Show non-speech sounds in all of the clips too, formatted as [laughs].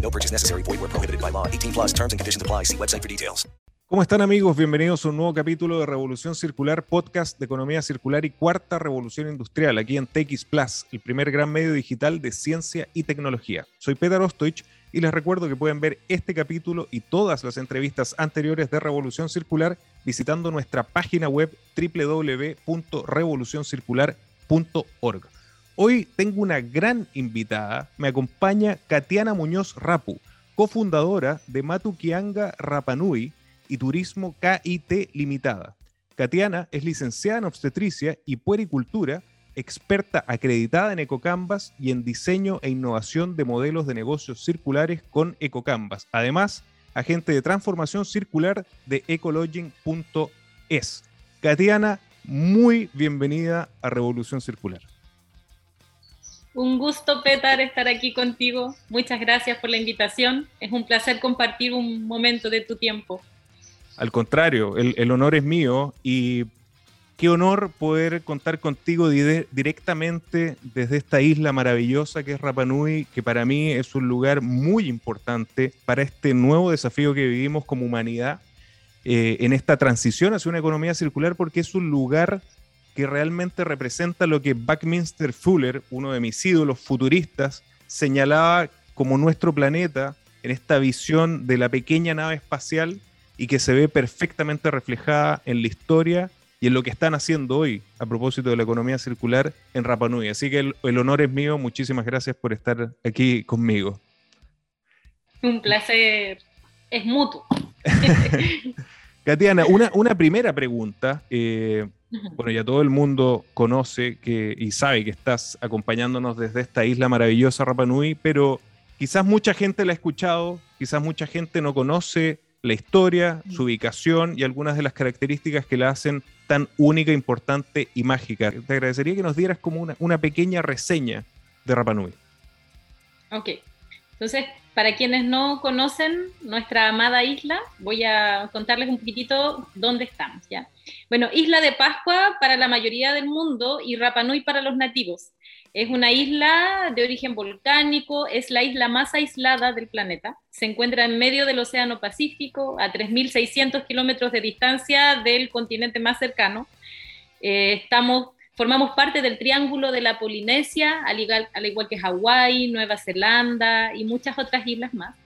No purchase necessary. Void where prohibited by law. 18 plus terms and conditions apply. See website for details. ¿Cómo están amigos? Bienvenidos a un nuevo capítulo de Revolución Circular, podcast de economía circular y cuarta revolución industrial, aquí en TX Plus, el primer gran medio digital de ciencia y tecnología. Soy Peter Ostoich y les recuerdo que pueden ver este capítulo y todas las entrevistas anteriores de Revolución Circular visitando nuestra página web www.revolucioncircular.org. Hoy tengo una gran invitada, me acompaña Katiana Muñoz Rapu, cofundadora de Matukianga Rapanui y Turismo KIT Limitada. Katiana es licenciada en obstetricia y puericultura, experta acreditada en EcoCanvas y en diseño e innovación de modelos de negocios circulares con EcoCanvas. Además, agente de transformación circular de ecologing.es. Katiana, muy bienvenida a Revolución Circular. Un gusto, Petar, estar aquí contigo. Muchas gracias por la invitación. Es un placer compartir un momento de tu tiempo. Al contrario, el, honor es mío y qué honor poder contar contigo di- directamente desde esta isla maravillosa que es Rapa Nui, que para mí es un lugar muy importante para este nuevo desafío que vivimos como humanidad eh, en esta transición hacia una economía circular, porque es un lugar que realmente representa lo que Buckminster Fuller, uno de mis ídolos futuristas, señalaba como nuestro planeta en esta visión de la pequeña nave espacial y que se ve perfectamente reflejada en la historia y en lo que están haciendo hoy a propósito de la economía circular en Rapa Nui. Así que el, el honor es mío. Muchísimas gracias por estar aquí conmigo. Un placer. Es mutuo. [laughs] Katiana, una, una primera pregunta. eh, bueno, ya todo el mundo conoce que, y sabe que estás acompañándonos desde esta isla maravillosa Rapa Nui, pero quizás mucha gente la ha escuchado, quizás mucha gente no conoce la historia, su ubicación y algunas de las características que la hacen tan única, importante y mágica. Te agradecería que nos dieras como una, una pequeña reseña de Rapa Nui. Ok. Entonces, para quienes no conocen nuestra amada isla, voy a contarles un poquitito dónde estamos, ¿ya? Bueno, Isla de Pascua para la mayoría del mundo y Rapa Nui para los nativos. Es una isla de origen volcánico, es la isla más aislada del planeta. Se encuentra en medio del Océano Pacífico, a 3.600 kilómetros de distancia del continente más cercano. Eh, estamos, formamos parte del Triángulo de la Polinesia, al igual, al igual que Hawái, Nueva Zelanda y muchas otras islas más.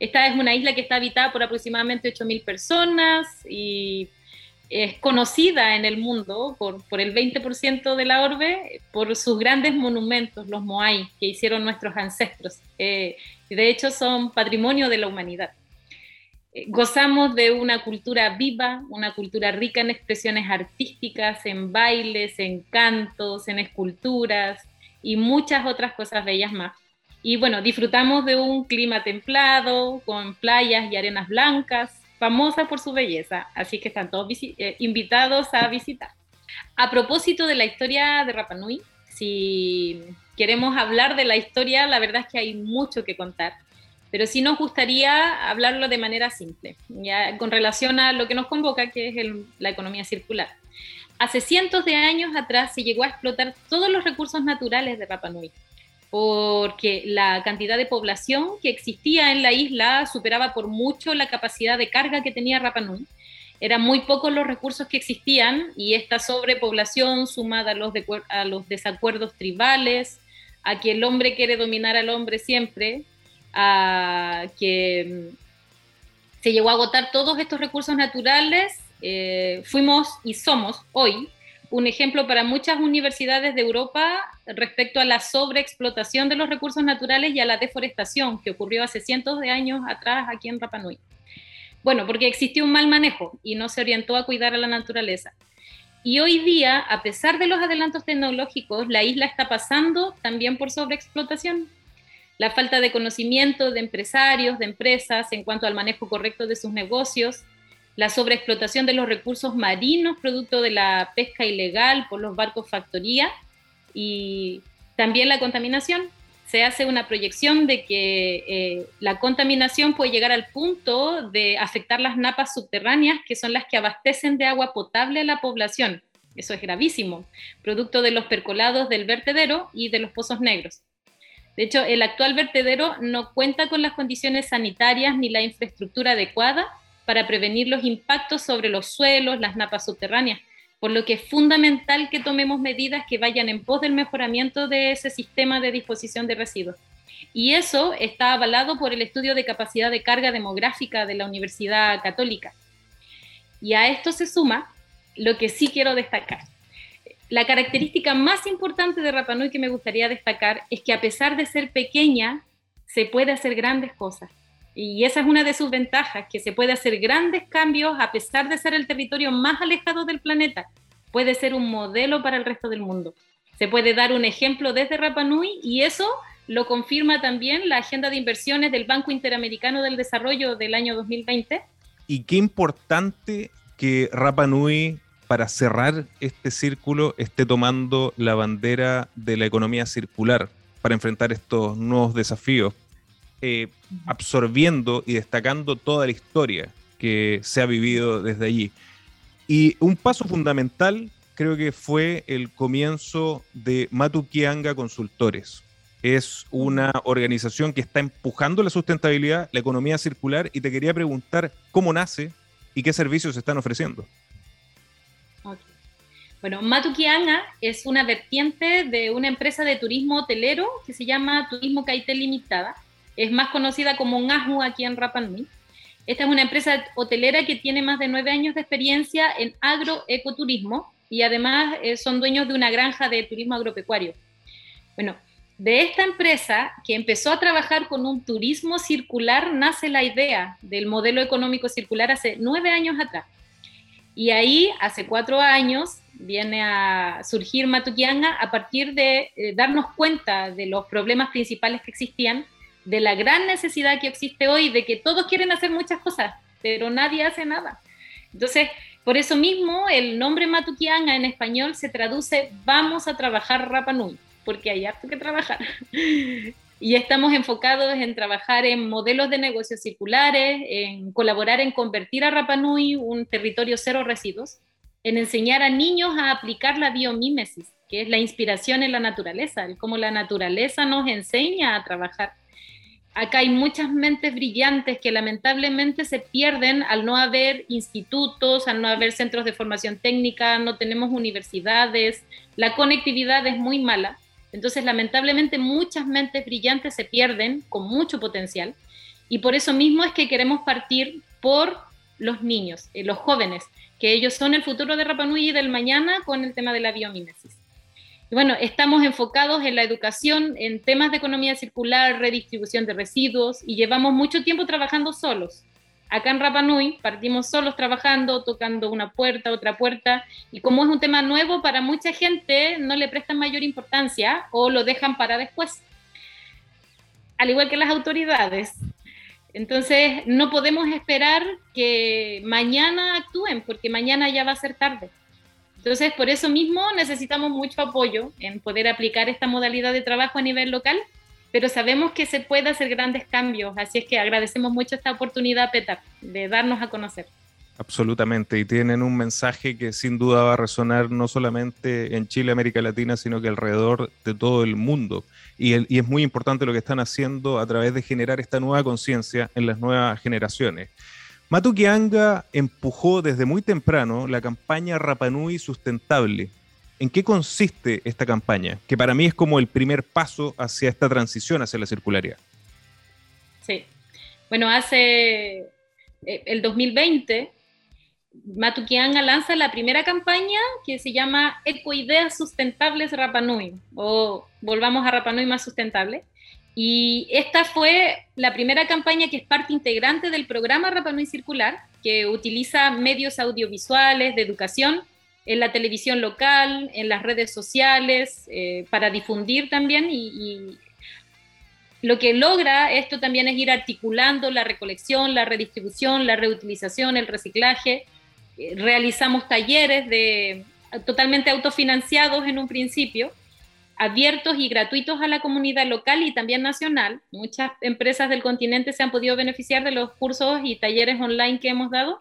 Esta es una isla que está habitada por aproximadamente 8.000 personas y es conocida en el mundo por, por el 20% de la orbe por sus grandes monumentos, los Moai, que hicieron nuestros ancestros. Eh, de hecho, son patrimonio de la humanidad. Eh, gozamos de una cultura viva, una cultura rica en expresiones artísticas, en bailes, en cantos, en esculturas y muchas otras cosas bellas más. Y bueno, disfrutamos de un clima templado, con playas y arenas blancas, famosa por su belleza, así que están todos eh, invitados a visitar. A propósito de la historia de Rapa Nui, si queremos hablar de la historia, la verdad es que hay mucho que contar, pero sí nos gustaría hablarlo de manera simple, ya con relación a lo que nos convoca, que es la economía circular. Hace cientos de años atrás se llegó a explotar todos los recursos naturales de Rapa Nui, porque la cantidad de población que existía en la isla superaba por mucho la capacidad de carga que tenía Rapa Nui. Eran muy pocos los recursos que existían y esta sobrepoblación sumada a los desacuerdos tribales, a que el hombre quiere dominar al hombre siempre, que se llegó a agotar todos estos recursos naturales, eh, fuimos y somos hoy un ejemplo para muchas universidades de Europa respecto a la sobreexplotación de los recursos naturales y a la deforestación que ocurrió hace cientos de años atrás aquí en Rapa Nui. Bueno, porque existió un mal manejo y no se orientó a cuidar a la naturaleza. Y hoy día, a pesar de los adelantos tecnológicos, la isla está pasando también por sobreexplotación. La falta de conocimiento de empresarios, de empresas en cuanto al manejo correcto de sus negocios, la sobreexplotación de los recursos marinos producto de la pesca ilegal por los barcos factoría y también la contaminación. Se hace una proyección de que eh, la contaminación puede llegar al punto de afectar las napas subterráneas, que son las que abastecen de agua potable a la población. Eso es gravísimo, producto de los percolados del vertedero y de los pozos negros. De hecho, el actual vertedero no cuenta con las condiciones sanitarias ni la infraestructura adecuada para prevenir los impactos sobre los suelos, las napas subterráneas, por lo que es fundamental que tomemos medidas que vayan en pos del mejoramiento de ese sistema de disposición de residuos. Y eso está avalado por el estudio de capacidad de carga demográfica de la Universidad Católica. Y a esto se suma lo que sí quiero destacar. La característica más importante de Rapanui que me gustaría destacar es que a pesar de ser pequeña, se puede hacer grandes cosas. Y esa es una de sus ventajas, que se puede hacer grandes cambios a pesar de ser el territorio más alejado del planeta. Puede ser un modelo para el resto del mundo. Se puede dar un ejemplo desde Rapa Nui y eso lo confirma también la agenda de inversiones del Banco Interamericano del Desarrollo del año 2020. Y qué importante que Rapa Nui, para cerrar este círculo, esté tomando la bandera de la economía circular para enfrentar estos nuevos desafíos eh, absorbiendo y destacando toda la historia que se ha vivido desde allí. Y un paso fundamental creo que fue el comienzo de Matukianga Consultores. Es una organización que está empujando la sustentabilidad, la economía circular, y te quería preguntar cómo nace y qué servicios se están ofreciendo. Bueno, Matukianga es una vertiente de una empresa de turismo hotelero que se llama Turismo Caite Limitada es más conocida como Ngahu aquí en Rapa Nui. Esta es una empresa hotelera que tiene más de nueve años de experiencia en agroecoturismo y además eh, son dueños de una granja de turismo agropecuario. Bueno, de esta empresa que empezó a trabajar con un turismo circular nace la idea del modelo económico circular hace nueve años atrás. Y ahí, hace cuatro años, viene a surgir Matukianga a partir de eh, darnos cuenta de los problemas principales que existían de la gran necesidad que existe hoy de que todos quieren hacer muchas cosas, pero nadie hace nada. Entonces, por eso mismo el nombre Matukianga en español se traduce vamos a trabajar Rapa Nui, porque hay harto que trabajar. [laughs] y estamos enfocados en trabajar en modelos de negocios circulares, en colaborar en convertir a Rapa Nui un territorio cero residuos, en enseñar a niños a aplicar la biomímesis, que es la inspiración en la naturaleza, el cómo la naturaleza nos enseña a trabajar acá hay muchas mentes brillantes que lamentablemente se pierden al no haber institutos, al no haber centros de formación técnica, no tenemos universidades, la conectividad es muy mala. Entonces, lamentablemente, muchas mentes brillantes se pierden con mucho potencial y por eso mismo es que queremos partir por los niños, eh, los jóvenes, que ellos son el futuro de Rapanui y del mañana con el tema de la biomímesis. Y bueno, estamos enfocados en la educación, en temas de economía circular, redistribución de residuos y llevamos mucho tiempo trabajando solos. Acá en Rapanui partimos solos trabajando, tocando una puerta, otra puerta, y como es un tema nuevo para mucha gente, no le prestan mayor importancia o lo dejan para después. Al igual que las autoridades. Entonces, no podemos esperar que mañana actúen, porque mañana ya va a ser tarde. Entonces, por eso mismo necesitamos mucho apoyo en poder aplicar esta modalidad de trabajo a nivel local, pero sabemos que se puede hacer grandes cambios, así es que agradecemos mucho esta oportunidad, Petar, de darnos a conocer. Absolutamente, y tienen un mensaje que sin duda va a resonar no solamente en Chile, América Latina, sino que alrededor de todo el mundo. Y, es muy importante lo que están haciendo a través de generar esta nueva conciencia en las nuevas generaciones. Matukianga empujó desde muy temprano la campaña Rapanui Sustentable. ¿En qué consiste esta campaña? Que para mí es como el primer paso hacia esta transición hacia la circularidad. Sí. Bueno, hace eh, el 2020, Matukianga lanza la primera campaña que se llama Ecoideas Sustentables Rapanui, o Volvamos a Rapanui más sustentable y esta fue la primera campaña que es parte integrante del programa Rapanui Circular, que utiliza medios audiovisuales de educación en la televisión local, en las redes sociales, eh, para difundir también y, lo que logra esto también es ir articulando la recolección, la redistribución, la reutilización, el reciclaje. Eh, realizamos talleres de, totalmente autofinanciados en un principio, abiertos y gratuitos a la comunidad local y también nacional. Muchas empresas del continente se han podido beneficiar de los cursos y talleres online que hemos dado,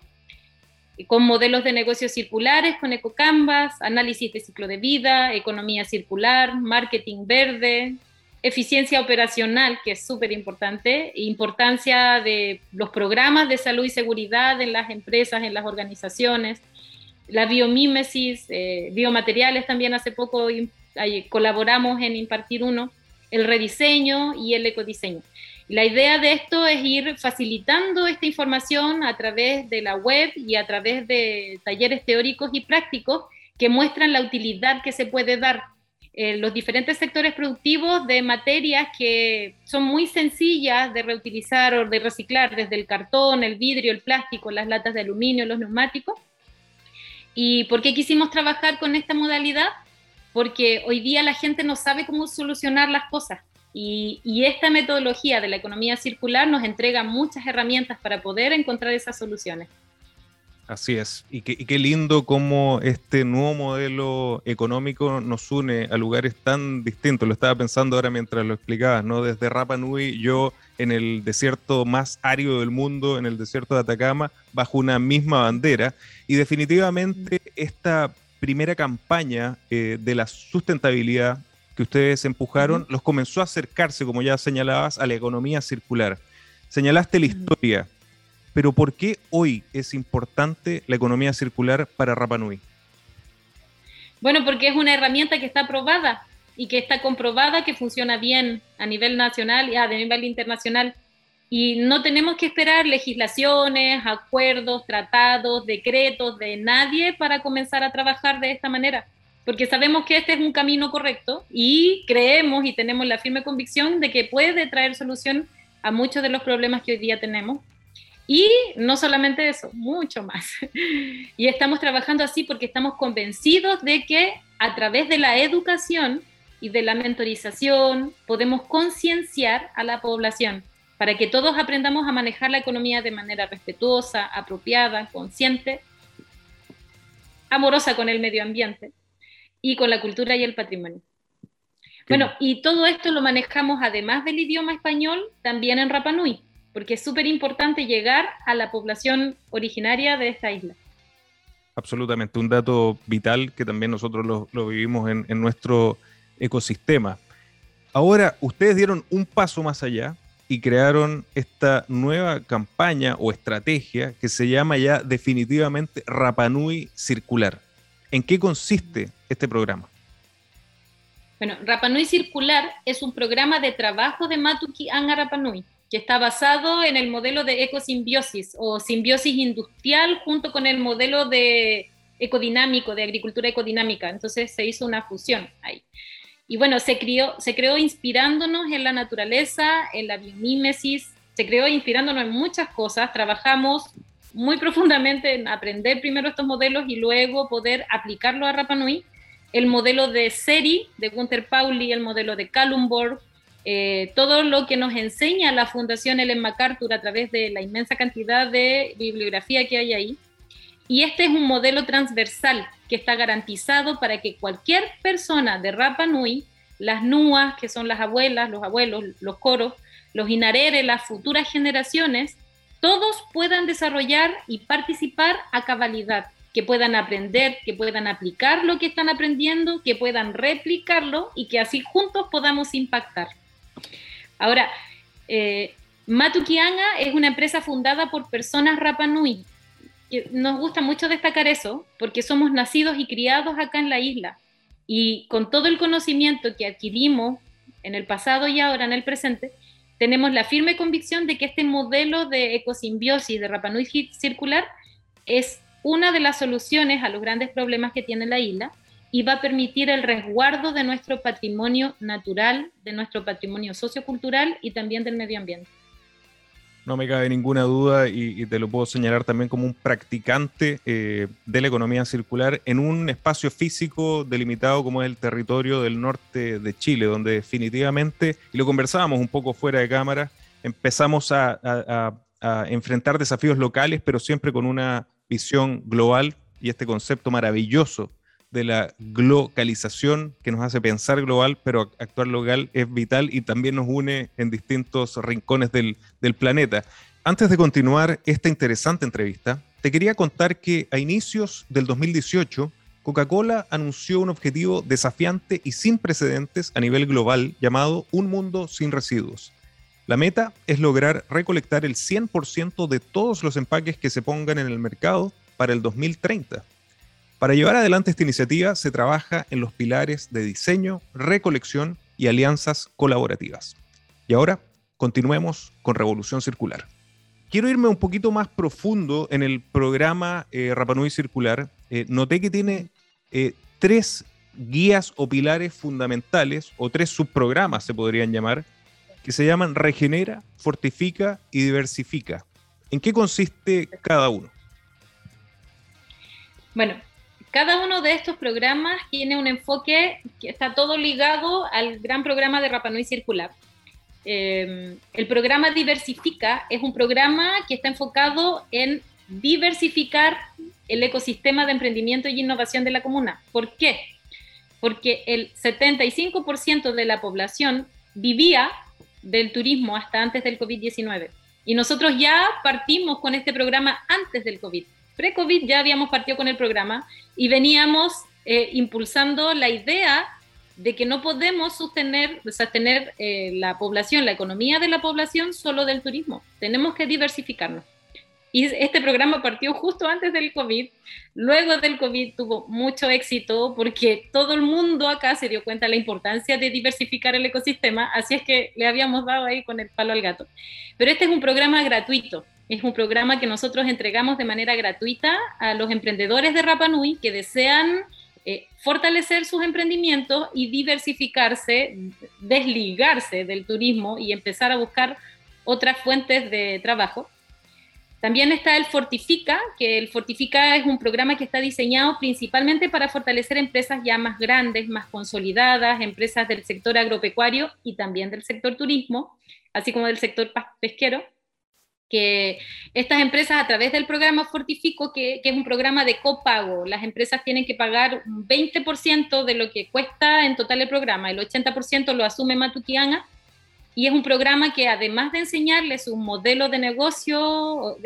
con modelos de negocios circulares, con EcoCanvas, análisis de ciclo de vida, economía circular, marketing verde, eficiencia operacional, que es súper importante, importancia de los programas de salud y seguridad en las empresas, en las organizaciones, la biomímesis, eh, biomateriales también hace poco colaboramos en impartir uno, el rediseño y el ecodiseño. La idea de esto es ir facilitando esta información a través de la web y a través de talleres teóricos y prácticos que muestran la utilidad que se puede dar eh, los diferentes sectores productivos de materias que son muy sencillas de reutilizar o de reciclar, desde el cartón, el vidrio, el plástico, las latas de aluminio, los neumáticos. ¿Y por qué quisimos trabajar con esta modalidad? Porque hoy día la gente no sabe cómo solucionar las cosas. Y, y, esta metodología de la economía circular nos entrega muchas herramientas para poder encontrar esas soluciones. Así es. Y qué, lindo cómo este nuevo modelo económico nos une a lugares tan distintos. Lo estaba pensando ahora mientras lo explicabas, ¿no? Desde Rapa Nui, yo en el desierto más árido del mundo, en el desierto de Atacama, bajo una misma bandera. Y definitivamente esta primera campaña eh, de la sustentabilidad que ustedes empujaron, los comenzó a acercarse, como ya señalabas, a la economía circular. Señalaste la historia pero ¿por qué hoy es importante la economía circular para Rapa Nui? Bueno, porque es una herramienta que está probada y que está comprobada que funciona bien a nivel nacional y a nivel internacional. Y no tenemos que esperar legislaciones, acuerdos, tratados, decretos de nadie para comenzar a trabajar de esta manera, porque sabemos que este es un camino correcto y creemos y tenemos la firme convicción de que puede traer solución a muchos de los problemas que hoy día tenemos y no solamente eso, mucho más. [laughs] Y estamos trabajando así porque estamos convencidos de que a través de la educación y de la mentorización podemos concienciar a la población para que todos aprendamos a manejar la economía de manera respetuosa, apropiada, consciente, amorosa con el medio ambiente y con la cultura y el patrimonio. Bueno, y todo esto lo manejamos además del idioma español también en Rapanui porque es súper importante llegar a la población originaria de esta isla. Absolutamente, un dato vital que también nosotros lo, vivimos en, nuestro ecosistema. Ahora, ustedes dieron un paso más allá y crearon esta nueva campaña o estrategia que se llama ya definitivamente Rapanui Circular. ¿En qué consiste este programa? Bueno, Rapanui Circular es un programa de trabajo de Matuki Anga Rapanui que está basado en el modelo de ecosimbiosis o simbiosis industrial junto con el modelo de ecodinámico, de agricultura ecodinámica. Entonces se hizo una fusión ahí. Y bueno, se, creó, se creó inspirándonos en la naturaleza, en la biomímesis, se creó inspirándonos en muchas cosas. Trabajamos muy profundamente en aprender primero estos modelos y luego poder aplicarlo a Rapanui. El modelo de SERI de Gunther Pauli, el modelo de Kalumborg, eh, todo lo que nos enseña la Fundación Ellen MacArthur a través de la inmensa cantidad de bibliografía que hay ahí. Y este es un modelo transversal que está garantizado para que cualquier persona de Rapa Nui, las nuas, que son las abuelas, los abuelos, los coros, los inareres, las futuras generaciones, todos puedan desarrollar y participar a cabalidad, que puedan aprender, que puedan aplicar lo que están aprendiendo, que puedan replicarlo y que así juntos podamos impactar. Ahora, eh, Matukianga es una empresa fundada por personas Rapanui. Que nos gusta mucho destacar eso, porque somos nacidos y criados acá en la isla. Y con todo el conocimiento que adquirimos en el pasado y ahora en el presente, tenemos la firme convicción de que este modelo de ecosimbiosis de Rapanui circular es una de las soluciones a los grandes problemas que tiene la isla y va a permitir el resguardo de nuestro patrimonio natural, de nuestro patrimonio sociocultural y también del medio ambiente. No me cabe ninguna duda y, te lo puedo señalar también como un practicante eh, de la economía circular en un espacio físico delimitado como es el territorio del norte de Chile, donde definitivamente, y lo conversábamos un poco fuera de cámara, empezamos a enfrentar desafíos locales, pero siempre con una visión global y este concepto maravilloso de la globalización que nos hace pensar global, pero actuar local es vital y también nos une en distintos rincones del, planeta. Antes de continuar esta interesante entrevista, te quería contar que a inicios del 2018, Coca-Cola anunció un objetivo desafiante y sin precedentes a nivel global llamado Un Mundo sin Residuos. La meta es lograr recolectar el 100% de todos los empaques que se pongan en el mercado para el 2030. Para llevar adelante esta iniciativa se trabaja en los pilares de diseño, recolección y alianzas colaborativas. Y ahora continuemos con Revolución Circular. Quiero irme un poquito más profundo en el programa eh, Rapanui Circular. Eh, noté que tiene eh, tres guías o pilares fundamentales, o tres subprogramas se podrían llamar, que se llaman Regenera, Fortifica y Diversifica. ¿En qué consiste cada uno? Bueno, cada uno de estos programas tiene un enfoque que está todo ligado al gran programa de Rapanui Circular. Eh, el programa Diversifica es un programa que está enfocado en diversificar el ecosistema de emprendimiento y innovación de la comuna. ¿Por qué? Porque el 75% de la población vivía del turismo hasta antes del COVID-19. Y nosotros ya partimos con este programa antes del COVID pre-COVID ya habíamos partido con el programa y veníamos eh, impulsando la idea de que no podemos sostener, sostener eh, la población, la economía de la población solo del turismo. Tenemos que diversificarnos. Y este programa partió justo antes del COVID. Luego del COVID tuvo mucho éxito porque todo el mundo acá se dio cuenta de la importancia de diversificar el ecosistema, así es que le habíamos dado ahí con el palo al gato. Pero este es un programa gratuito, es un programa que nosotros entregamos de manera gratuita a los emprendedores de Rapa Nui que desean eh, fortalecer sus emprendimientos y diversificarse, desligarse del turismo y empezar a buscar otras fuentes de trabajo. También está el Fortifica, que el Fortifica es un programa que está diseñado principalmente para fortalecer empresas ya más grandes, más consolidadas, empresas del sector agropecuario y también del sector turismo, así como del sector pesquero que estas empresas a través del programa Fortifico, que, es un programa de copago, las empresas tienen que pagar un 20% de lo que cuesta en total el programa, el 80% lo asume Matutiana, y es un programa que además de enseñarles un modelo de negocio,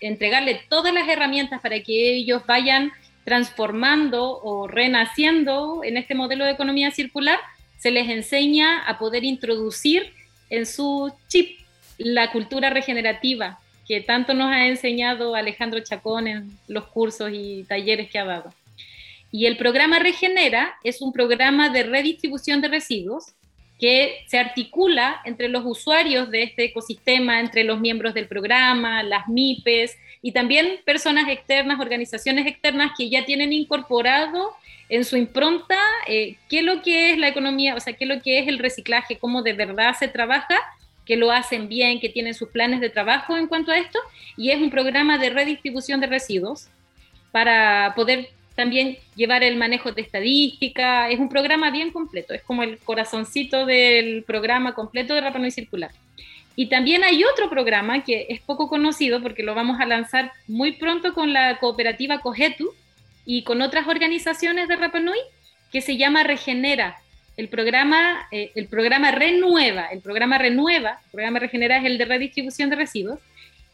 entregarle todas las herramientas para que ellos vayan transformando o renaciendo en este modelo de economía circular, se les enseña a poder introducir en su chip la cultura regenerativa que tanto nos ha enseñado Alejandro Chacón en los cursos y talleres que ha dado. Y el programa Regenera es un programa de redistribución de residuos que se articula entre los usuarios de este ecosistema, entre los miembros del programa, las MIPES y también personas externas, organizaciones externas que ya tienen incorporado en su impronta eh, qué es lo que es la economía, o sea, qué es lo que es el reciclaje, cómo de verdad se trabaja que lo hacen bien, que tienen sus planes de trabajo en cuanto a esto, y es un programa de redistribución de residuos para poder también llevar el manejo de estadística, es un programa bien completo, es como el corazoncito del programa completo de Rapa Circular. Y también hay otro programa que es poco conocido porque lo vamos a lanzar muy pronto con la cooperativa Cogetu y con otras organizaciones de Rapa que se llama Regenera, el programa, eh, el programa Renueva, el programa Renueva, el programa Regenera es el de redistribución de residuos,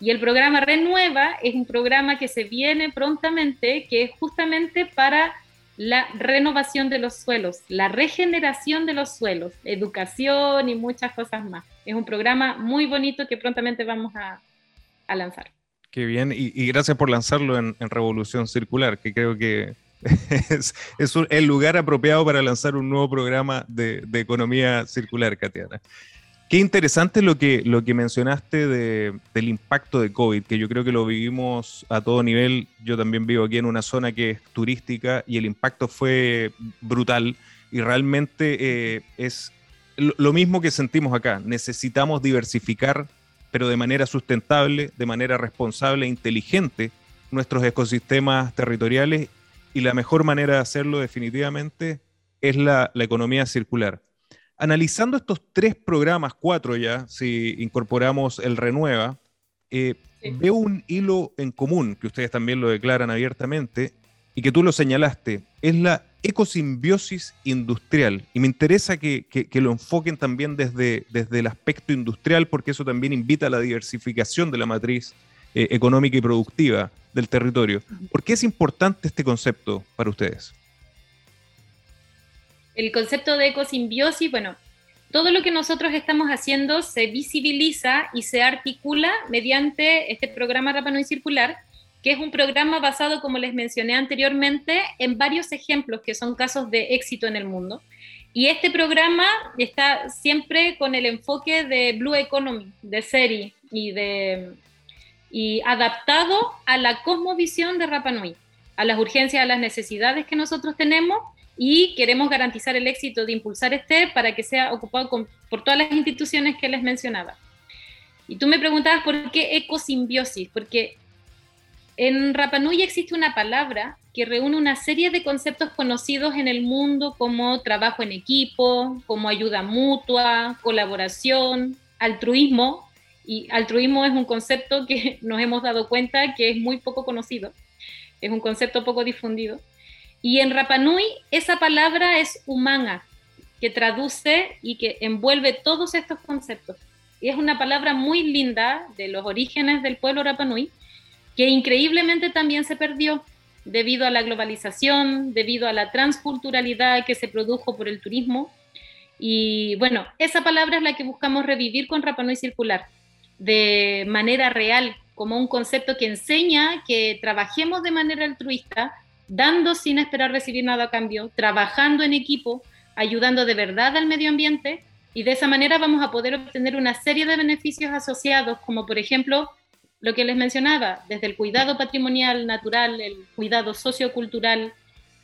y el programa Renueva es un programa que se viene prontamente, que es justamente para la renovación de los suelos, la regeneración de los suelos, educación y muchas cosas más. Es un programa muy bonito que prontamente vamos a, lanzar. Qué bien, y, gracias por lanzarlo en Revolución Circular, que creo que [laughs] es, el lugar apropiado para lanzar un nuevo programa de, economía circular, Katiana. Qué interesante lo que, lo que mencionaste del impacto de COVID, que yo creo que lo vivimos a todo nivel. Yo también vivo aquí en una zona que es turística y el impacto fue brutal y realmente eh, es lo, mismo que sentimos acá. Necesitamos diversificar pero de manera sustentable, de manera responsable e inteligente, nuestros ecosistemas territoriales y la mejor manera de hacerlo definitivamente es la, economía circular. Analizando estos tres programas, cuatro ya, si incorporamos el Renueva, eh, veo un hilo en común, que ustedes también lo declaran abiertamente, y que tú lo señalaste, es la ecosimbiosis industrial. Y me interesa que, lo enfoquen también desde, desde el aspecto industrial, porque eso también invita a la diversificación de la matriz eh, económica y productiva del territorio. ¿Por qué es importante este concepto para ustedes? El concepto de ecosimbiosis, bueno, todo lo que nosotros estamos haciendo se visibiliza y se articula mediante este programa Rapanui Circular, que es un programa basado, como les mencioné anteriormente, en varios ejemplos que son casos de éxito en el mundo. Y este programa está siempre con el enfoque de Blue Economy, de serie y, de, y adaptado a la cosmovisión de Rapanui, a las urgencias, a las necesidades que nosotros tenemos y queremos garantizar el éxito de impulsar este para que sea ocupado por todas las instituciones que les mencionaba. Y tú me preguntabas por qué ecosimbiosis, porque en Rapanui existe una palabra que reúne una serie de conceptos conocidos en el mundo como trabajo en equipo, como ayuda mutua, colaboración, altruismo. Y altruismo es un concepto que [laughs] nos hemos dado cuenta que es muy poco conocido, es un concepto poco difundido. Y en Rapanui esa palabra es humana, que traduce y que envuelve todos estos conceptos. Y es una palabra muy linda de los orígenes del pueblo Rapanui, que increíblemente también se perdió debido a la globalización, debido a la transculturalidad que se produjo por el turismo. Y bueno, esa palabra es la que buscamos revivir con Rapanui Circular, de manera real, como un concepto que enseña que trabajemos de manera altruista, dando sin esperar recibir nada a cambio, trabajando en equipo, ayudando de verdad al medio ambiente, y de esa manera vamos a poder obtener una serie de beneficios asociados, como por ejemplo lo que les mencionaba, desde el cuidado patrimonial natural, el cuidado sociocultural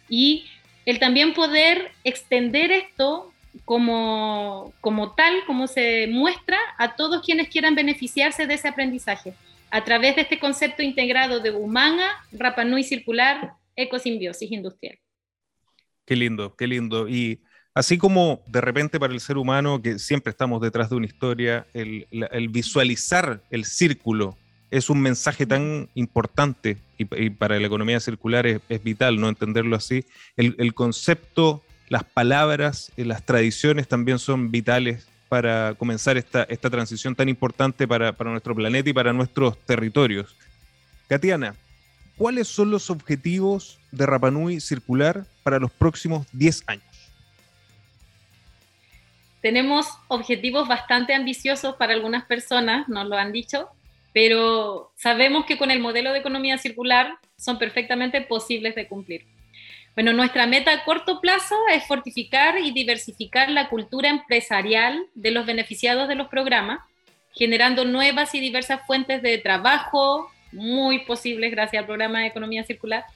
y el también poder extender esto como, como tal, como se muestra a todos quienes quieran beneficiarse de ese aprendizaje, a través de este concepto integrado de humana, Rapanui circular, ecosimbiosis industrial. Qué lindo, qué lindo. Y así como de repente para el ser humano, que siempre estamos detrás de una historia, el, visualizar el círculo es un mensaje tan importante y, para la economía circular es, vital no entenderlo así. El, concepto, las palabras, eh, las tradiciones también son vitales para comenzar esta, esta transición tan importante para, para nuestro planeta y para nuestros territorios. Katiana, ¿cuáles son los objetivos de Rapanui Circular para los próximos 10 años? Tenemos objetivos bastante ambiciosos para algunas personas, nos lo han dicho, pero sabemos que con el modelo de economía circular son perfectamente posibles de cumplir. Bueno, nuestra meta a corto plazo es fortificar y diversificar la cultura empresarial de los beneficiados de los programas, generando nuevas y diversas fuentes de trabajo, muy posibles gracias al programa de economía circular,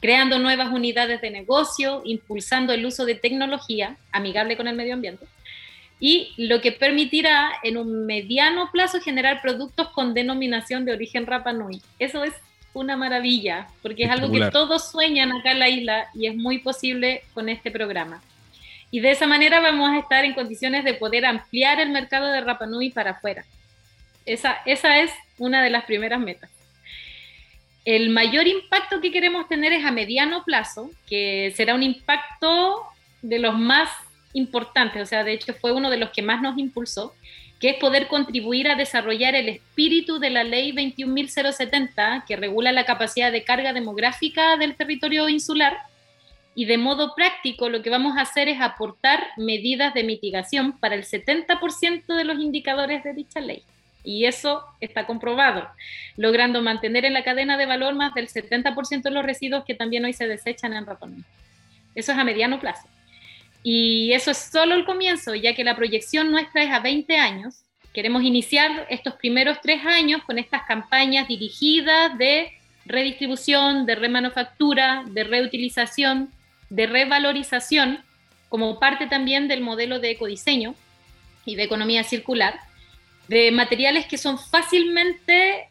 creando nuevas unidades de negocio, impulsando el uso de tecnología amigable con el medio ambiente, y lo que permitirá en un mediano plazo generar productos con denominación de origen Rapa Nui. Eso es una maravilla, porque es algo que todos sueñan acá en la isla y es muy posible con este programa. Y de esa manera vamos a estar en condiciones de poder ampliar el mercado de Rapa Nui para afuera. Esa, esa es una de las primeras metas. El mayor impacto que queremos tener es a mediano plazo, que será un impacto de los más importante, o sea, de hecho fue uno de los que más nos impulsó, que es poder contribuir a desarrollar el espíritu de la ley 21.070, que regula la capacidad de carga demográfica del territorio insular. Y de modo práctico, lo que vamos a hacer es aportar medidas de mitigación para el 70% de los indicadores de dicha ley. Y eso está comprobado, logrando mantener en la cadena de valor más del 70% de los residuos que también hoy se desechan en Rapón. Eso es a mediano plazo. Y eso es solo el comienzo, ya que la proyección nuestra es a 20 años. Queremos iniciar estos primeros tres años con estas campañas dirigidas de redistribución, de remanufactura, de reutilización, de revalorización, como parte también del modelo de ecodiseño y de economía circular. de materiales que son fácilmente,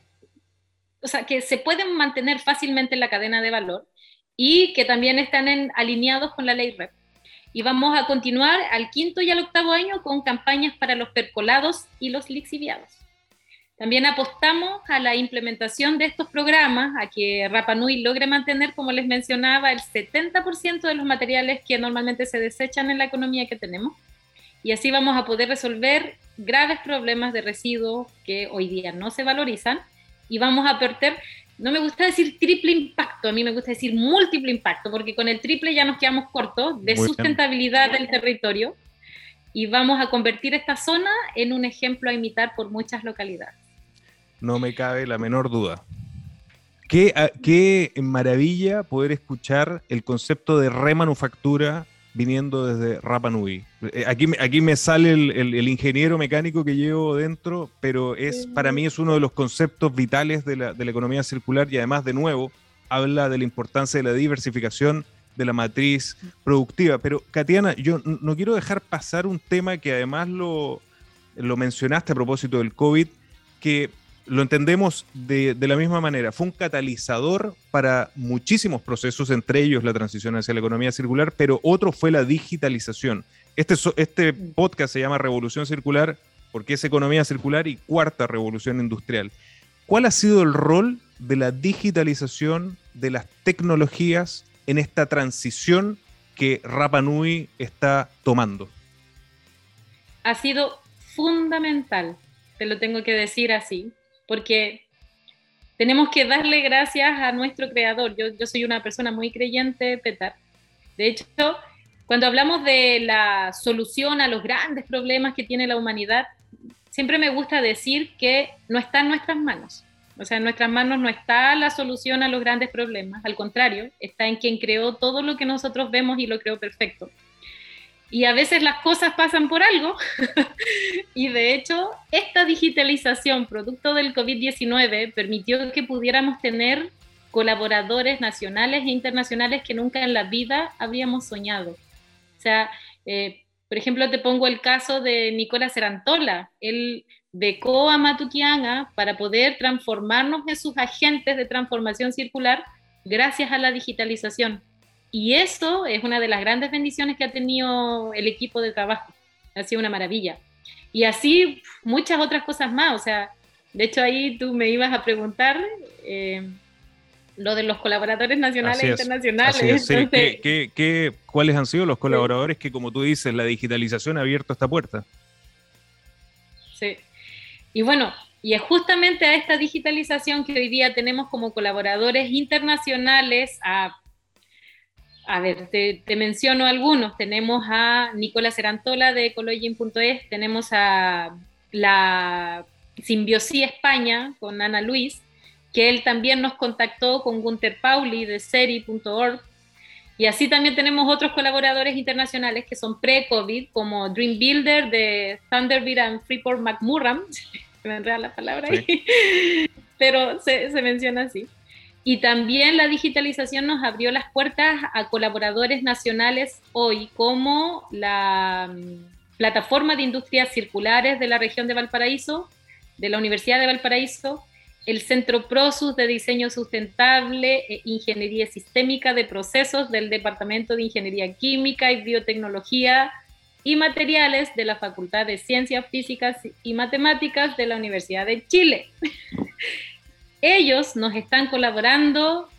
o sea, que se pueden mantener fácilmente en la cadena de valor y que también están alineados con la ley REP. Y vamos a continuar al quinto y al octavo año con campañas para los percolados y los lixiviados. También apostamos a la implementación de estos programas, a que Rapa Nui logre mantener, como les mencionaba, el 70% de los materiales que normalmente se desechan en la economía que tenemos. Y así vamos a poder resolver graves problemas de residuos que hoy día no se valorizan y vamos a perder, no me gusta decir triple impacto, a mí me gusta decir múltiple impacto, porque con el triple ya nos quedamos cortos de sustentabilidad del territorio y vamos a convertir esta zona en un ejemplo a imitar por muchas localidades. No me cabe la menor duda. Qué, ah, qué maravilla poder escuchar el concepto de remanufactura viniendo desde Rapa Nui. Eh, aquí, aquí me sale el, ingeniero mecánico que llevo dentro, pero es para mí es uno de los conceptos vitales de la, de la, economía circular y además, de nuevo, habla de la importancia de la diversificación de la matriz productiva. Pero, Katiana, yo no quiero dejar pasar un tema que además lo, lo mencionaste a propósito del COVID, que lo entendemos de, la misma manera. Fue un catalizador para muchísimos procesos, entre ellos la transición hacia la economía circular, pero otro fue la digitalización. Este, este podcast se llama Revolución Circular porque es economía circular y cuarta revolución industrial. ¿Cuál ha sido el rol de la digitalización de las tecnologías en esta transición que Rapa Nui está tomando? Ha sido fundamental, te lo tengo que decir así porque tenemos que darle gracias a nuestro creador. Yo, soy una persona muy creyente, Petar. De hecho, cuando hablamos de la solución a los grandes problemas que tiene la humanidad, siempre me gusta decir que no está en nuestras manos. O sea, en nuestras manos no está la solución a los grandes problemas, al contrario, está en quien creó todo lo que nosotros vemos y lo creó perfecto. Y a veces las cosas pasan por algo. [laughs] y de hecho, esta digitalización, producto del COVID-19, permitió que pudiéramos tener colaboradores nacionales e internacionales que nunca en la vida habríamos soñado. O sea, eh, por ejemplo, te pongo el caso de Nicolás Serantola. Él becó a Matuquianga para poder transformarnos en sus agentes de transformación circular gracias a la digitalización. Y eso es una de las grandes bendiciones que ha tenido el equipo de trabajo. Ha sido una maravilla. Y así muchas otras cosas más. O sea, de hecho ahí tú me ibas a preguntar eh, lo de los colaboradores nacionales e internacionales. cuáles han sido los colaboradores que, como tú dices, la digitalización ha abierto esta puerta? Sí. Y bueno, y es justamente a esta digitalización que hoy día tenemos como colaboradores internacionales a a ver, te, menciono algunos. Tenemos a Nicolás Serantola de Ecologin.es, tenemos a la Simbiosí España con Ana Luis, que él también nos contactó con Gunter Pauli de Seri.org. Y así también tenemos otros colaboradores internacionales que son pre-COVID, como Dream Builder de Thunderbird and Freeport McMurray, [laughs] me enreda la palabra ahí, [laughs] pero se, se menciona así. Y también la digitalización nos abrió las puertas a colaboradores nacionales hoy, como la mm, Plataforma de Industrias Circulares de la región de Valparaíso, de la Universidad de Valparaíso, el Centro PROSUS de Diseño Sustentable e Ingeniería Sistémica de Procesos del Departamento de Ingeniería Química y Biotecnología y Materiales de la Facultad de Ciencias Físicas y Matemáticas de la Universidad de Chile. [laughs] ellos nos están colaborando,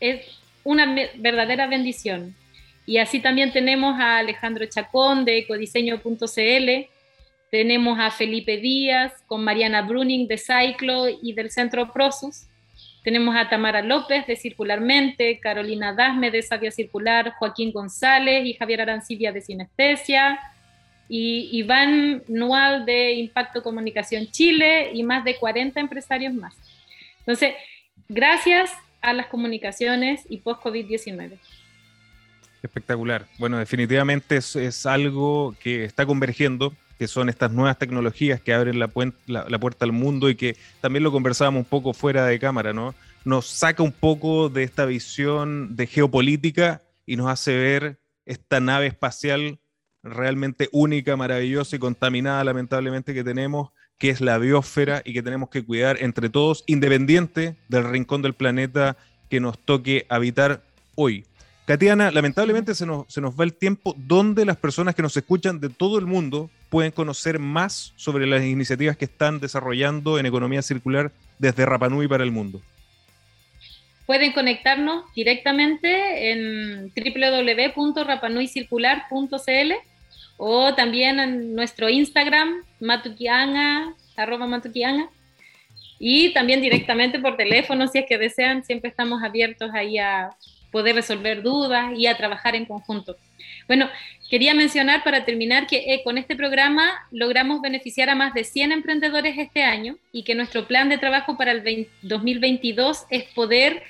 es una verdadera bendición. Y así también tenemos a Alejandro Chacón de ecodiseño.cl, tenemos a Felipe Díaz con Mariana Bruning de Cyclo y del Centro Prosus, tenemos a Tamara López de Circularmente, Carolina Dasme de Sabia Circular, Joaquín González y Javier Arancibia de Sinestesia, y Iván Nual de Impacto Comunicación Chile y más de 40 empresarios más. Entonces, gracias a las comunicaciones y post-COVID-19. Espectacular. Bueno, definitivamente es, algo que está convergiendo, que son estas nuevas tecnologías que abren la, la, puerta al mundo y que también lo conversábamos un poco fuera de cámara, ¿no? Nos saca un poco de esta visión de geopolítica y nos hace ver esta nave espacial realmente única, maravillosa y contaminada, lamentablemente, que tenemos que es la biosfera y que tenemos que cuidar entre todos, independiente del rincón del planeta que nos toque habitar hoy. Katiana, lamentablemente se nos, va el tiempo donde las personas que nos escuchan de todo el mundo pueden conocer más sobre las iniciativas que están desarrollando en economía circular desde Rapanui para el mundo. Pueden conectarnos directamente en www.rapanuicircular.cl o también en nuestro Instagram, matukianga, arroba matukianga, y también directamente por teléfono, si es que desean, siempre estamos abiertos ahí a poder resolver dudas y a trabajar en conjunto. Bueno, quería mencionar para terminar que eh, con este programa logramos beneficiar a más de 100 emprendedores este año y que nuestro plan de trabajo para el 2022 es poder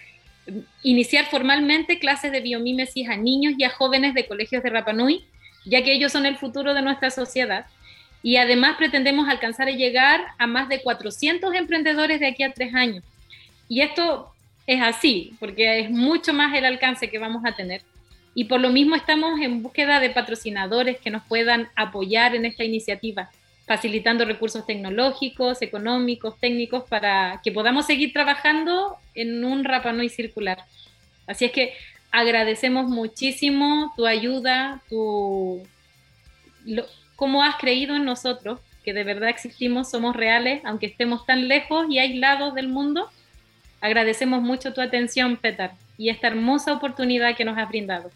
mm, iniciar formalmente clases de biomímesis a niños y a jóvenes de colegios de Rapanui, ya que ellos son el futuro de nuestra sociedad. Y además pretendemos alcanzar y llegar a más de 400 emprendedores de aquí a tres años. Y esto es así, porque es mucho más el alcance que vamos a tener. Y por lo mismo estamos en búsqueda de patrocinadores que nos puedan apoyar en esta iniciativa, facilitando recursos tecnológicos, económicos, técnicos, para que podamos seguir trabajando en un Rapanui circular. Así es que agradecemos muchísimo tu ayuda, tu, cómo has creído en nosotros, que de verdad existimos, somos reales, aunque estemos tan lejos y aislados del mundo Agradecemos mucho tu atención, Petar, y esta hermosa oportunidad que nos has brindado.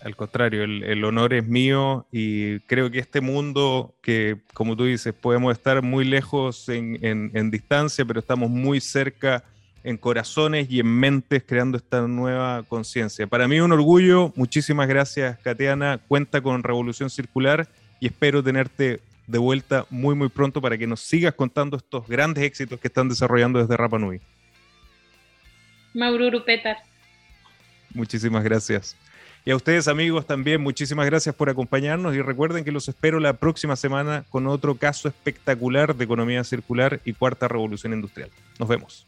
Al contrario, el, honor es mío y creo que este mundo que, como tú dices, podemos estar muy lejos en, distancia, pero estamos muy cerca en corazones y en mentes creando esta nueva conciencia. Para mí un orgullo, muchísimas gracias, Katiana. Cuenta con Revolución Circular y espero tenerte de vuelta muy, muy pronto para que nos sigas contando estos grandes éxitos que están desarrollando desde Rapa Nui. Maururu Petar. Muchísimas gracias. Y a ustedes amigos también, muchísimas gracias por acompañarnos y recuerden que los espero la próxima semana con otro caso espectacular de economía circular y cuarta revolución industrial. Nos vemos.